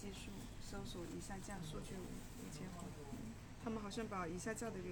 技术搜索一下降数据五千他们好像把一下降的给